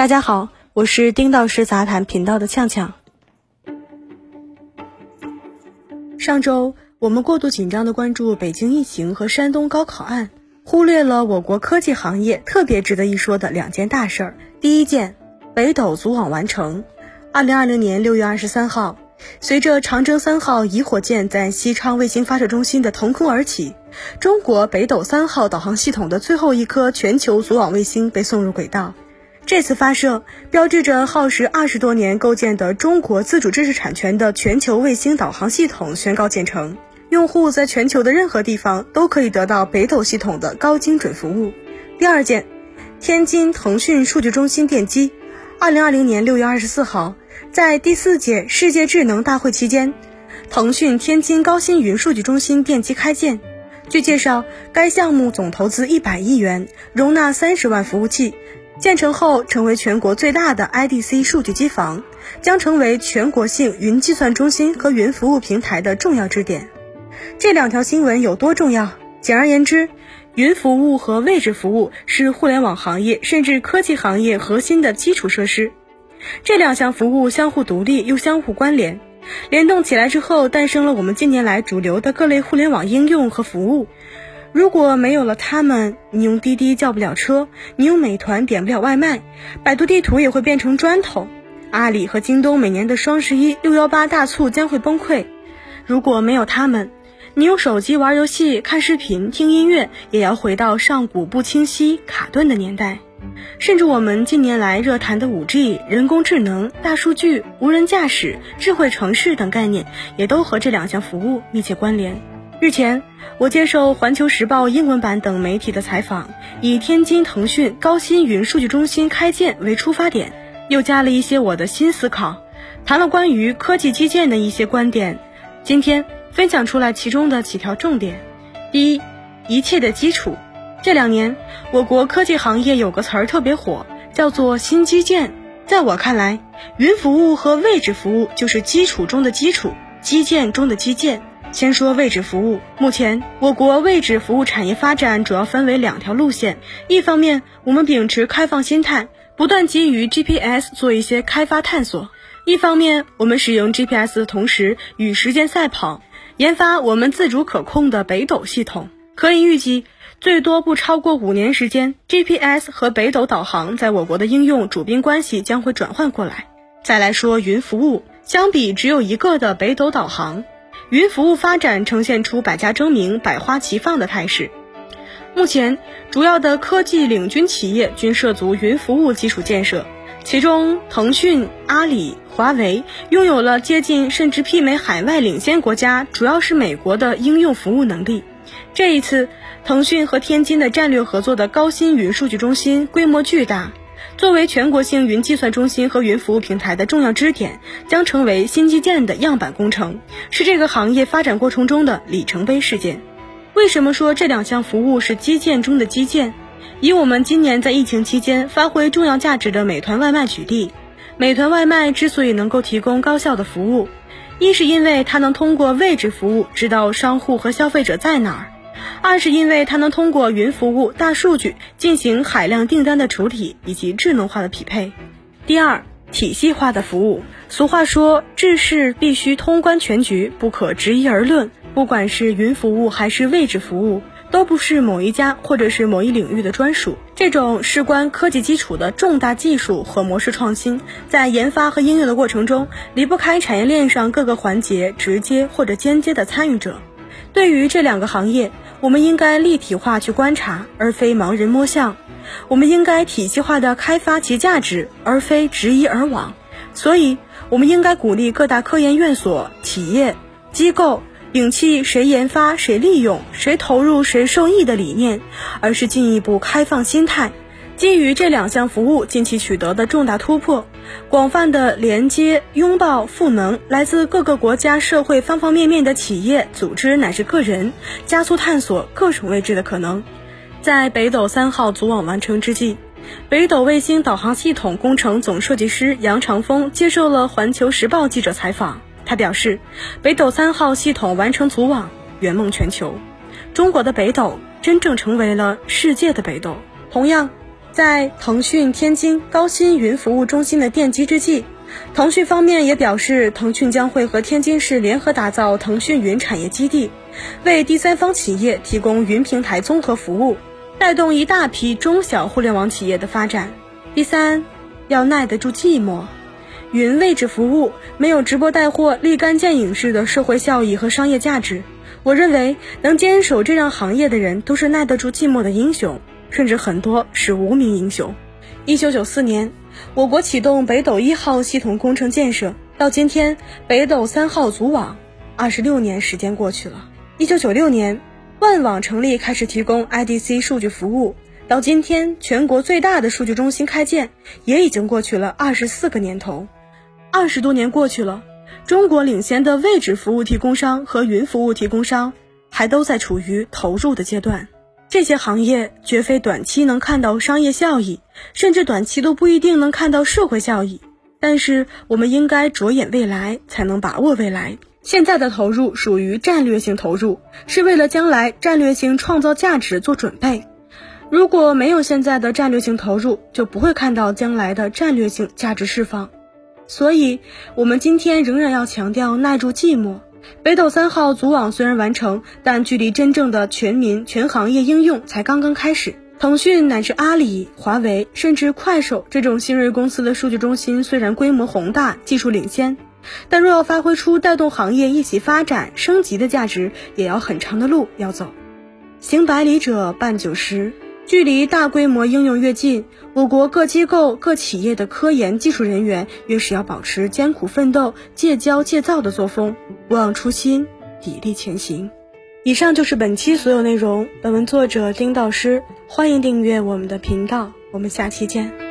大家好，我是丁道师杂谈频道的呛呛。上周我们过度紧张的关注北京疫情和山东高考案，忽略了我国科技行业特别值得一说的两件大事儿。第一件，北斗组网完成。二零二零年六月二十三号，随着长征三号乙火箭在西昌卫星发射中心的腾空而起，中国北斗三号导航系统的最后一颗全球组网卫星被送入轨道。这次发射标志着耗时二十多年构建的中国自主知识产权的全球卫星导航系统宣告建成，用户在全球的任何地方都可以得到北斗系统的高精准服务。第二件，天津腾讯数据中心奠基。二零二零年六月二十四号，在第四届世界智能大会期间，腾讯天津高新云数据中心奠基开建。据介绍，该项目总投资一百亿元，容纳三十万服务器。建成后，成为全国最大的 IDC 数据机房，将成为全国性云计算中心和云服务平台的重要支点。这两条新闻有多重要？简而言之，云服务和位置服务是互联网行业甚至科技行业核心的基础设施。这两项服务相互独立又相互关联，联动起来之后，诞生了我们近年来主流的各类互联网应用和服务。如果没有了他们，你用滴滴叫不了车，你用美团点不了外卖，百度地图也会变成砖头。阿里和京东每年的双十一、六幺八大促将会崩溃。如果没有他们，你用手机玩游戏、看视频、听音乐，也要回到上古不清晰、卡顿的年代。甚至我们近年来热谈的五 G、人工智能、大数据、无人驾驶、智慧城市等概念，也都和这两项服务密切关联。日前，我接受《环球时报》英文版等媒体的采访，以天津腾讯高新云数据中心开建为出发点，又加了一些我的新思考，谈了关于科技基建的一些观点。今天分享出来其中的几条重点。第一，一切的基础。这两年，我国科技行业有个词儿特别火，叫做新基建。在我看来，云服务和位置服务就是基础中的基础，基建中的基建。先说位置服务，目前我国位置服务产业发展主要分为两条路线。一方面，我们秉持开放心态，不断基于 GPS 做一些开发探索；一方面，我们使用 GPS 的同时与时间赛跑，研发我们自主可控的北斗系统。可以预计，最多不超过五年时间，GPS 和北斗导航在我国的应用主宾关系将会转换过来。再来说云服务，相比只有一个的北斗导航。云服务发展呈现出百家争鸣、百花齐放的态势。目前，主要的科技领军企业均涉足云服务基础建设，其中腾讯、阿里、华为拥有了接近甚至媲美海外领先国家，主要是美国的应用服务能力。这一次，腾讯和天津的战略合作的高新云数据中心规模巨大。作为全国性云计算中心和云服务平台的重要支点，将成为新基建的样板工程，是这个行业发展过程中的里程碑事件。为什么说这两项服务是基建中的基建？以我们今年在疫情期间发挥重要价值的美团外卖举例，美团外卖之所以能够提供高效的服务，一是因为它能通过位置服务知道商户和消费者在哪儿。二是因为它能通过云服务、大数据进行海量订单的处理以及智能化的匹配。第二，体系化的服务。俗话说，治事必须通观全局，不可执一而论。不管是云服务还是位置服务，都不是某一家或者是某一领域的专属。这种事关科技基础的重大技术和模式创新，在研发和应用的过程中，离不开产业链上各个环节直接或者间接的参与者。对于这两个行业，我们应该立体化去观察，而非盲人摸象；我们应该体系化的开发其价值，而非执一而往。所以，我们应该鼓励各大科研院所、企业机构摒弃谁研发谁利用、谁投入谁受益的理念，而是进一步开放心态。基于这两项服务近期取得的重大突破，广泛的连接、拥抱、赋能来自各个国家社会方方面面的企业、组织乃至个人，加速探索各种未知的可能。在北斗三号组网完成之际，北斗卫星导航系统工程总设计师杨长峰接受了《环球时报》记者采访，他表示，北斗三号系统完成组网，圆梦全球，中国的北斗真正成为了世界的北斗。同样。在腾讯天津高新云服务中心的奠基之际，腾讯方面也表示，腾讯将会和天津市联合打造腾讯云产业基地，为第三方企业提供云平台综合服务，带动一大批中小互联网企业的发展。第三，要耐得住寂寞。云位置服务没有直播带货立竿见影式的社会效益和商业价值。我认为能坚守这样行业的人都是耐得住寂寞的英雄，甚至很多是无名英雄。一九九四年，我国启动北斗一号系统工程建设，到今天北斗三号组网，二十六年时间过去了。一九九六年，万网成立开始提供 IDC 数据服务，到今天全国最大的数据中心开建，也已经过去了二十四个年头。二十多年过去了。中国领先的位置服务提供商和云服务提供商还都在处于投入的阶段，这些行业绝非短期能看到商业效益，甚至短期都不一定能看到社会效益。但是我们应该着眼未来，才能把握未来。现在的投入属于战略性投入，是为了将来战略性创造价值做准备。如果没有现在的战略性投入，就不会看到将来的战略性价值释放。所以，我们今天仍然要强调耐住寂寞。北斗三号组网虽然完成，但距离真正的全民全行业应用才刚刚开始。腾讯乃至阿里、华为，甚至快手这种新锐公司的数据中心虽然规模宏大、技术领先，但若要发挥出带动行业一起发展升级的价值，也要很长的路要走。行百里者半九十。距离大规模应用越近，我国各机构、各企业的科研技术人员越是要保持艰苦奋斗、戒骄戒躁的作风，不忘初心，砥砺前行。以上就是本期所有内容。本文作者丁导师，欢迎订阅我们的频道，我们下期见。